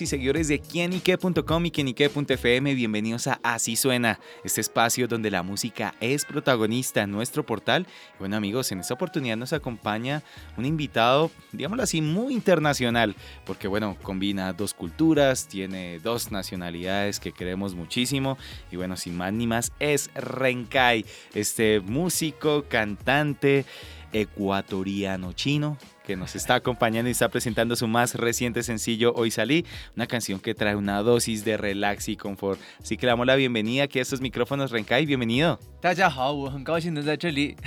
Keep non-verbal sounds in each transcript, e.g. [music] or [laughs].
Y seguidores de quienique.com y quienique.fm, bienvenidos a Así Suena, este espacio donde la música es protagonista en nuestro portal. Bueno amigos, en esta oportunidad nos acompaña un invitado, digámoslo así, muy internacional, porque bueno, combina dos culturas, tiene dos nacionalidades que queremos muchísimo. Y bueno, sin más ni más, es Renkai, este músico, cantante ecuatoriano chino que nos está acompañando y está presentando su más reciente sencillo Hoy Salí, una canción que trae una dosis de relax y confort. Así que le damos la bienvenida aquí a estos micrófonos, Renkai, bienvenido.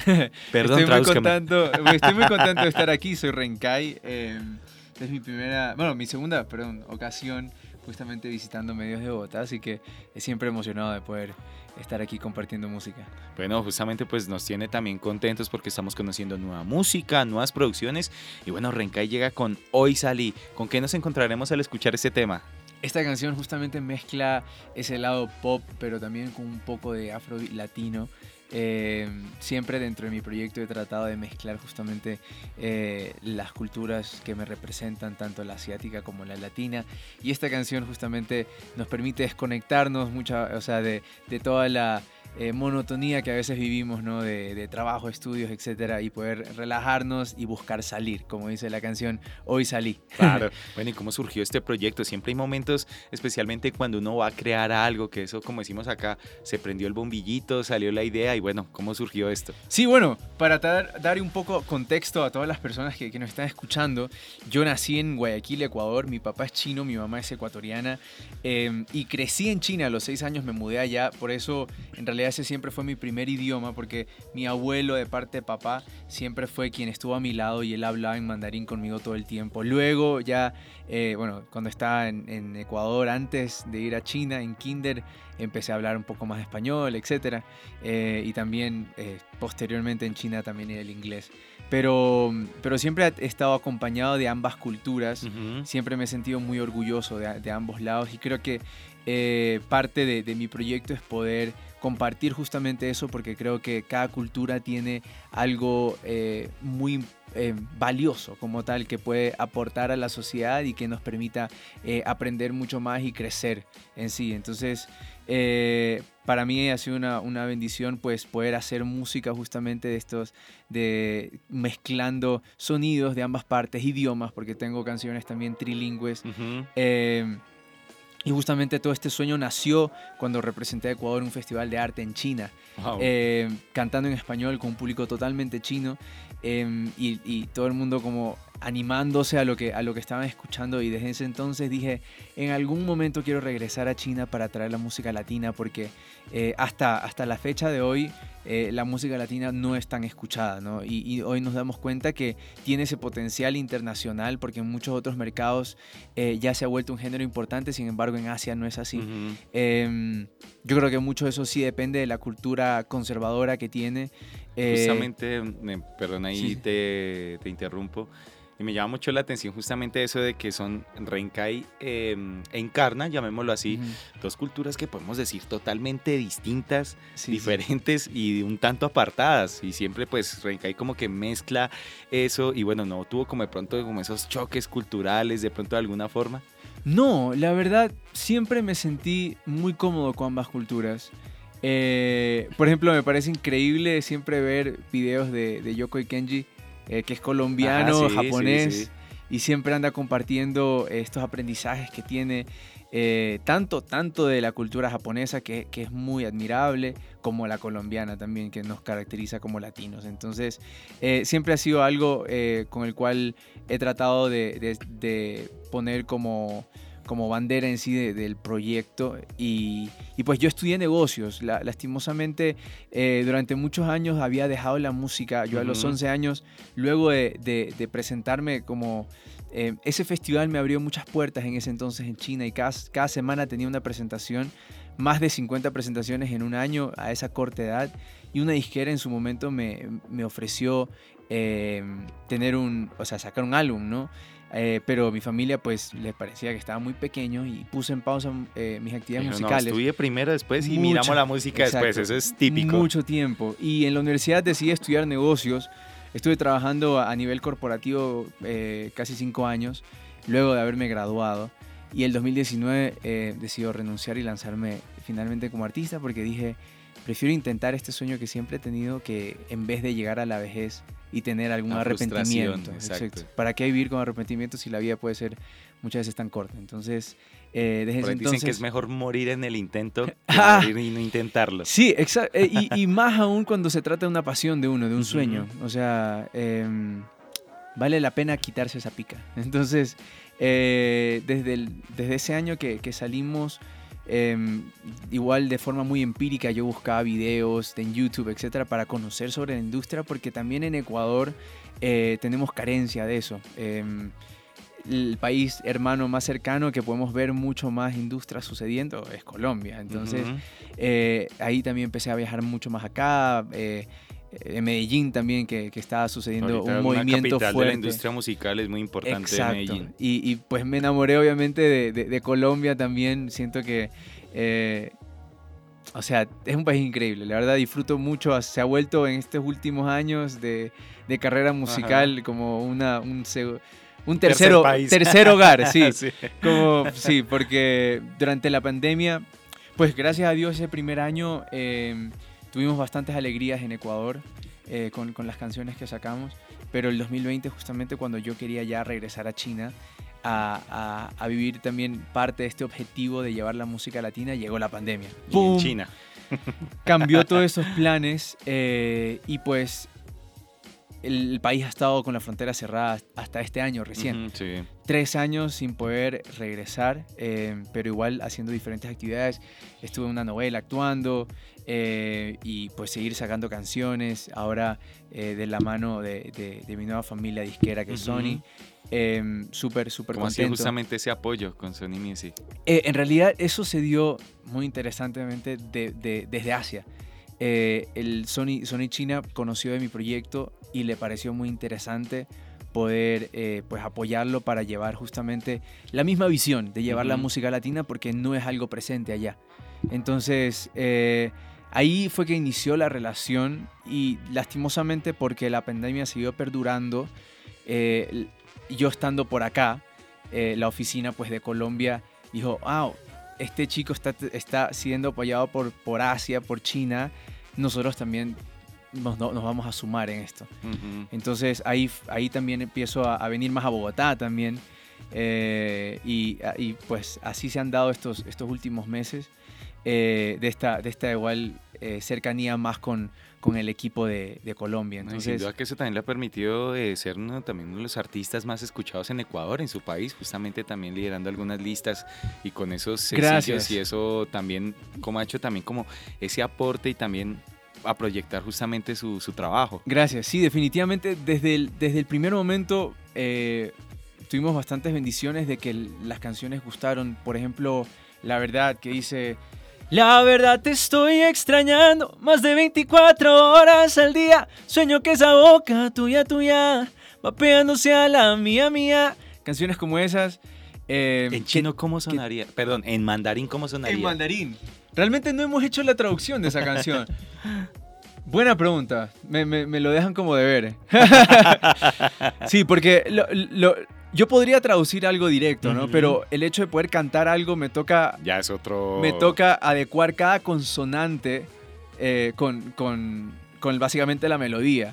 [laughs] Perdón, estoy muy, contento, estoy muy [laughs] contento de estar aquí, soy Renkai. Em, es mi primera, bueno, mi segunda, perdón, ocasión justamente visitando medios de Bogotá, así que es siempre emocionado de poder estar aquí compartiendo música. Bueno, justamente pues nos tiene también contentos porque estamos conociendo nueva música, nuevas producciones y bueno, Renkai llega con Hoy Salí. ¿Con qué nos encontraremos al escuchar este tema? Esta canción justamente mezcla ese lado pop, pero también con un poco de afro latino. Eh, siempre dentro de mi proyecto he tratado de mezclar justamente eh, las culturas que me representan, tanto la asiática como la latina. Y esta canción justamente nos permite desconectarnos mucha, o sea, de, de toda la eh, monotonía que a veces vivimos, ¿no? De, trabajo, estudios, etcétera, y poder relajarnos y buscar salir, como dice la canción, hoy salí. [laughs] Claro. bueno, ¿y cómo surgió este proyecto? Siempre hay momentos, especialmente cuando uno va a crear algo, que eso, como decimos acá, se prendió el bombillito, salió la idea, y bueno, ¿cómo surgió esto? Sí, bueno, para dar, dar un poco contexto a todas las personas que, que nos están escuchando, yo nací en Guayaquil, Ecuador, mi papá es chino, mi mamá es ecuatoriana, em, y crecí en China, a los seis años me mudé allá, por eso en realidad ese siempre fue mi primer idioma porque mi abuelo de parte de papá siempre fue quien estuvo a mi lado y él hablaba en mandarín conmigo todo el tiempo. Luego ya, eh, bueno, cuando estaba en, Ecuador, antes de ir a China, en Kinder, empecé a hablar un poco más español, etc. Eh, y también eh, posteriormente en China también el inglés. Pero, pero siempre he estado acompañado de ambas culturas, siempre me he sentido muy orgulloso de, ambos lados y creo que parte de, de mi proyecto es poder compartir justamente eso porque creo que cada cultura tiene algo eh, muy eh, valioso como tal que puede aportar a la sociedad y que nos permita eh, aprender mucho más y crecer en sí. Entonces, para mí ha sido una, una, bendición pues poder hacer música justamente de estos, de mezclando sonidos de ambas partes, idiomas, porque tengo canciones también trilingües. Y justamente todo este sueño nació cuando representé a Ecuador en un festival de arte en China, eh, cantando en español con un público totalmente chino em, y, y, todo el mundo como animándose a lo, que, a lo que estaban escuchando y desde ese entonces dije, en algún momento quiero regresar a China para traer la música latina porque eh, hasta, hasta la fecha de hoy eh, la música latina no es tan escuchada ¿no? Y, hoy nos damos cuenta que tiene ese potencial internacional porque en muchos otros mercados eh, ya se ha vuelto un género importante, sin embargo en Asia no es así. Em, yo creo que mucho de eso sí depende de la cultura conservadora que tiene. Justamente, perdón ahí te, te interrumpo. Y me llama mucho la atención justamente eso de que son Renkai eh, encarna, llamémoslo así, dos culturas que podemos decir totalmente distintas, diferentes y un tanto apartadas. Y siempre pues Renkai como que mezcla eso y bueno, no tuvo como de pronto como esos choques culturales de pronto de alguna forma. No, la verdad siempre me sentí muy cómodo con ambas culturas. Eh, por ejemplo, me parece increíble siempre ver videos de, de Yoko y Kenji eh, que es colombiano, japonés, y siempre anda compartiendo estos aprendizajes que tiene, eh, tanto, tanto de la cultura japonesa, que, que, es muy admirable, como la colombiana también, que nos caracteriza como latinos. Entonces, eh, siempre ha sido algo con el cual he tratado de, de poner como como bandera en sí del proyecto. Y, pues yo estudié negocios. lastimosamente, eh, durante muchos años había dejado la música. Yo a los 11 años, luego de, presentarme como... Eh, ese festival me abrió muchas puertas en ese entonces en China y cada, cada semana tenía una presentación, más de 50 presentaciones en un año a esa corta edad. Y una disquera en su momento me, me ofreció eh, tener un, o sea, sacar un álbum, ¿no? Eh, pero mi familia pues les parecía que estaba muy pequeño y puse en pausa eh, mis actividades Dijo, no, musicales. estudie primero después y Mucho, miramos la música después, eso es típico. Mucho tiempo. Y en la universidad decidí estudiar negocios. Estuve trabajando a nivel corporativo eh, casi cinco años, luego de haberme graduado. Y el 2019 eh, decidí renunciar y lanzarme finalmente como artista porque dije, prefiero intentar este sueño que siempre he tenido que en vez de llegar a la vejez y tener algún arrepentimiento. exacto. ¿Para qué vivir con arrepentimiento si la vida puede ser muchas veces tan corta? Entonces, eh, desde ese dicen que es mejor morir en el intento [laughs] que Ah. morir y no intentarlo. Sí, exacto. y, y más aún cuando se trata de una pasión de uno, de un sueño. O sea, em, vale la pena quitarse esa pica. [laughs] Entonces, eh, desde, el- desde ese año que, que salimos, em, igual de forma muy empírica, yo buscaba videos en YouTube, etcétera, para conocer sobre la industria, porque también en Ecuador eh, tenemos carencia de eso. Em, el país hermano más cercano que podemos ver mucho más industria sucediendo es Colombia. Entonces, eh, ahí también empecé a viajar mucho más acá. Eh, en Medellín también, que, que estaba sucediendo Ahorita un movimiento capital fuerte. de la industria musical es muy importante Exacto. Medellín. Y, y, pues me enamoré obviamente de, de- de Colombia también. Siento que, eh, o sea, es un país increíble. La verdad disfruto mucho. Se ha vuelto en estos últimos años de, de carrera musical como una, un, un Tercer tercero, país. tercer hogar, sí. [laughs] Sí. Como, sí, porque durante la pandemia, pues gracias a Dios ese primer año eh, tuvimos bastantes alegrías en Ecuador eh, con, con las canciones que sacamos, pero el 2020 justamente cuando yo quería ya regresar a China a, a- a vivir también parte de este objetivo de llevar la música latina, llegó la pandemia. Y en. China. [laughs] Cambió todos esos planes eh, y pues el, país ha estado con la frontera cerrada hasta este año recién Ujú, sí. tres años sin poder regresar, eh, pero igual haciendo diferentes actividades. Estuve en una novela actuando eh, y pues seguir sacando canciones, ahora eh, de la mano de, de- de mi nueva familia disquera que es Ujú. Sony. Eh, súper, súper contento. justamente ese apoyo con Sony Music. Eh, en realidad eso se dio muy interesantemente de- de- desde Asia. Eh, el Sony, Sony China conoció de mi proyecto y le pareció muy interesante poder eh, pues apoyarlo para llevar justamente la misma visión de llevar la música latina porque no es algo presente allá. Entonces eh, ahí fue que inició la relación y lastimosamente porque la pandemia siguió perdurando, eh, yo estando por acá, la oficina pues de Colombia dijo, ah, este chico está, está siendo apoyado por, por Asia, por China, nosotros también nos, nos vamos a sumar en esto. Entonces ahí, ahí también empiezo a, a venir más a Bogotá también. eh, y, y, pues así se han dado estos, estos últimos meses eh, de, esta, de esta igual eh, cercanía más con, con el equipo de, de Colombia. No, y sin Entonces, duda que eso también le ha permitido eh, ser uno, también uno de los artistas más escuchados en Ecuador, en su país, justamente también liderando algunas listas y con esos sencillos Gracias. y eso también, como ha hecho también como ese aporte y también a proyectar justamente su, su trabajo. Gracias, sí, definitivamente desde el, desde el primer momento eh, tuvimos bastantes bendiciones de que las canciones gustaron. Por ejemplo, La Verdad, que dice, La verdad te estoy extrañando más de 24 horas al día. Sueño que esa boca tuya, tuya, va pegándose a la mía, mía. Canciones como esas. eh, En chino, ¿cómo sonaría? Perdón, en mandarín, ¿cómo sonaría? en mandarín. Realmente no hemos hecho la traducción de esa canción. [laughs] Buena pregunta. Me, me- me lo dejan como deber. [laughs] sí, porque lo- lo- yo podría traducir algo directo, ¿no? Pero el hecho de poder cantar algo me toca, Ya es otro... me toca adecuar cada consonante eh, con, con- con básicamente la melodía.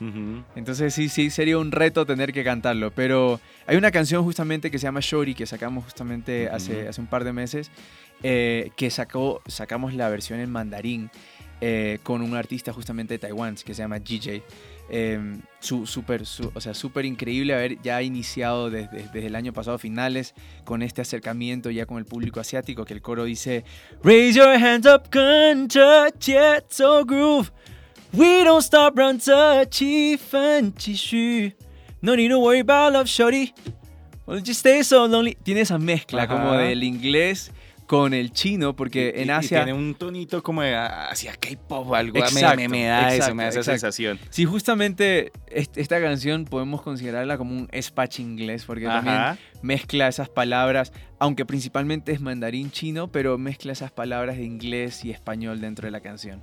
Entonces sí, sí, sería un reto tener que cantarlo. Pero hay una canción justamente que se llama Shorty, que sacamos justamente hace, hace un par de meses, eh, que sacó, sacamos la versión en mandarín eh, con un artista justamente de Taiwán que se llama GJ. Eh, su- súper, su- o sea, súper increíble haber ya iniciado desde, desde el año pasado finales con este acercamiento ya con el público asiático que el coro dice Raise your hands up, can't touch it, so groove We don't stop run fancy shoe. No need to worry about love, shorty. Well, just stay so lonely. Tiene esa mezcla Ajá. como del inglés con el chino, porque en y Asia... tiene un tonito como de, ah, hacia K-pop, algo me- Exacto, me, me da eso, exacto, me da esa exacto. sensación. Sí, justamente est- esta canción podemos considerarla como un espach inglés, porque también mezcla esas palabras, aunque principalmente es mandarín chino, pero mezcla esas palabras de inglés y español dentro de la canción.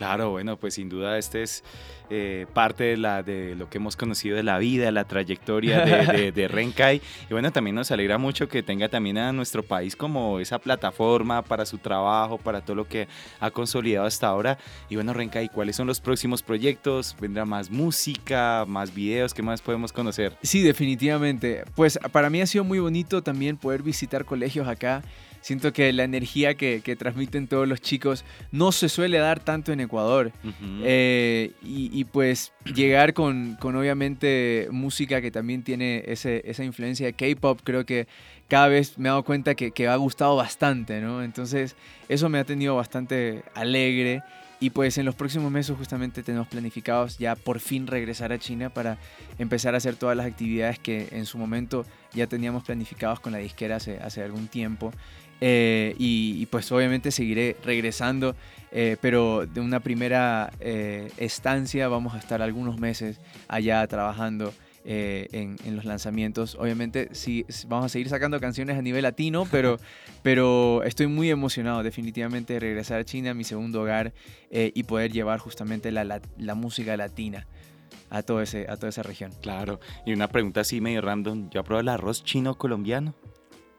Claro, bueno, pues sin duda este es eh, parte de, la, de lo que hemos conocido de la vida, la trayectoria de, de, de [laughs] Renkai. Y bueno, también nos alegra mucho que tenga también a nuestro país como esa plataforma para su trabajo, para todo lo que ha consolidado hasta ahora. Y bueno, Renkai, ¿cuáles son los próximos proyectos? ¿Vendrá más música, más videos? ¿Qué más podemos conocer? Sí, definitivamente. Pues para mí ha sido muy bonito también poder visitar colegios acá. Siento que la energía que, que transmiten todos los chicos no se suele dar tanto en Ecuador. Ujú. Eh, y, y, pues [clears throat] llegar con, con obviamente música que también tiene ese, esa influencia de K-pop, creo que cada vez me he dado cuenta que, que ha gustado bastante, ¿no? Entonces eso me ha tenido bastante alegre. Y pues en los próximos meses justamente tenemos planificados ya por fin regresar a China para empezar a hacer todas las actividades que en su momento ya teníamos planificados con la disquera hace, hace algún tiempo. Eh, y, y, pues obviamente seguiré regresando, eh, pero de una primera eh, estancia vamos a estar algunos meses allá trabajando eh, en, en, los lanzamientos. Obviamente sí, vamos a seguir sacando canciones a nivel latino, [laughs] pero, pero estoy muy emocionado definitivamente de regresar a China, mi segundo hogar, eh, y poder llevar justamente la, la, la música latina. A, todo ese, a toda esa región. Claro, y una pregunta así medio random, ¿yo apruebo el arroz chino colombiano?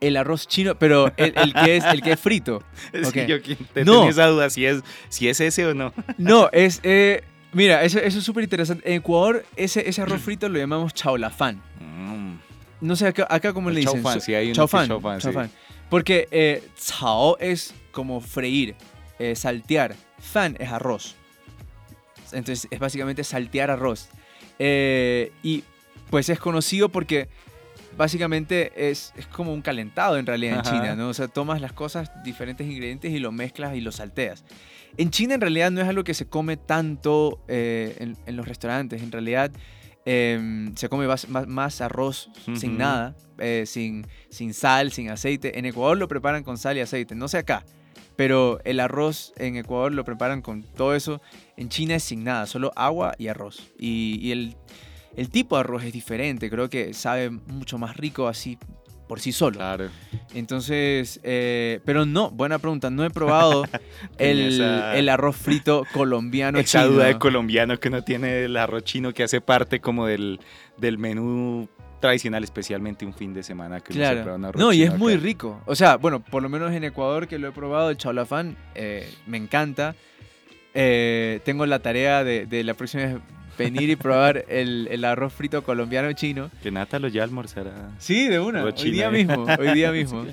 El arroz chino, pero el, el, que, es, el que es frito. [laughs] Okay. yo te no. tenía esa duda si es, si es ese o no. [laughs] No, es... Eh, mira, eso, eso es súper interesante. En Ecuador, ese, ese arroz frito lo llamamos chaulafán. Mm. No sé, acá, acá cómo el le dicen. Chaufán, sí, hay un chaufán, chaufán, chaufán. Sí. Porque eh, chao es como freír, eh, saltear. Fan es arroz. Entonces es básicamente saltear arroz. Eh, y pues es conocido porque básicamente es, es, como un calentado en realidad en. China, ¿no? O sea, tomas las cosas, diferentes ingredientes y lo mezclas y lo salteas. En China en realidad no es algo que se come tanto eh, en, en, los restaurantes, en realidad eh, se come más, más, más arroz uh -huh. sin nada, eh, sin, sin sal, sin aceite. En Ecuador lo preparan con sal y aceite, no sé acá, pero el arroz en Ecuador lo preparan con todo eso. En China es sin nada, solo agua y arroz. Y, y el, el tipo de arroz es diferente, creo que sabe mucho más rico así por sí solo. Claro. Entonces, eh, pero no, buena pregunta, no he probado [laughs] el, esa... el, arroz frito colombiano. Esa chino. duda de colombiano que no tiene el arroz chino que hace parte como del, del menú tradicional, especialmente un fin de semana que claro. se un arroz No, y es muy rico. O sea, bueno, por lo menos en Ecuador que lo he probado, el chaulafán, eh, me encanta. Eh, tengo la tarea de, de, la próxima vez venir y probar el, el, arroz frito colombiano chino. Que Nata lo ya almorzará. Sí, de una. Hoy día ¿eh? mismo, hoy día [laughs] mismo.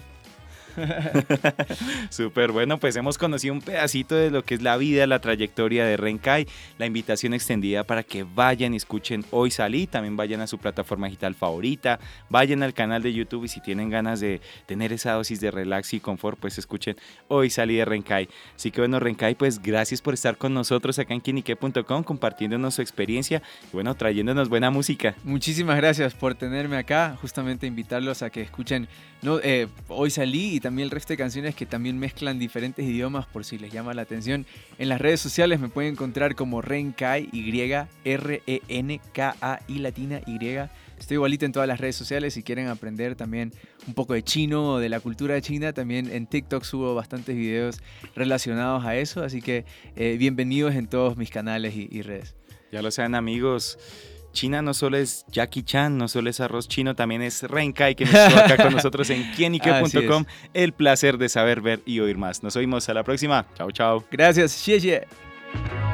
[laughs] Súper bueno, pues hemos conocido un pedacito de lo que es la vida, la trayectoria de Renkai, la invitación extendida para que vayan y escuchen Hoy Salí, también vayan a su plataforma digital favorita, vayan al canal de YouTube y si tienen ganas de tener esa dosis de relax y confort, pues escuchen Hoy Salí de Renkai. Así que bueno, Renkai, pues gracias por estar con nosotros acá en quinique.com, compartiéndonos su experiencia y bueno, trayéndonos buena música. Muchísimas gracias por tenerme acá, justamente invitarlos a que escuchen eh, Hoy Salí y también el resto de canciones que también mezclan diferentes idiomas por si les llama la atención. En las redes sociales me pueden encontrar como Renkai, Y, R-E-N-K-A-I latina Y. Estoy igualito en todas las redes sociales si quieren aprender también un poco de chino o de la cultura china. También en TikTok subo bastantes videos relacionados a eso, así que eh, bienvenidos en todos mis canales y, y redes. Ya lo sean amigos. China no solo es Jackie Chan, no solo es arroz chino, también es Renkai que estuvo acá con [laughs] nosotros en quienique.com. El placer de saber, ver y oír más. Nos oímos a la próxima. Chao, chao. Gracias. Xie, xie.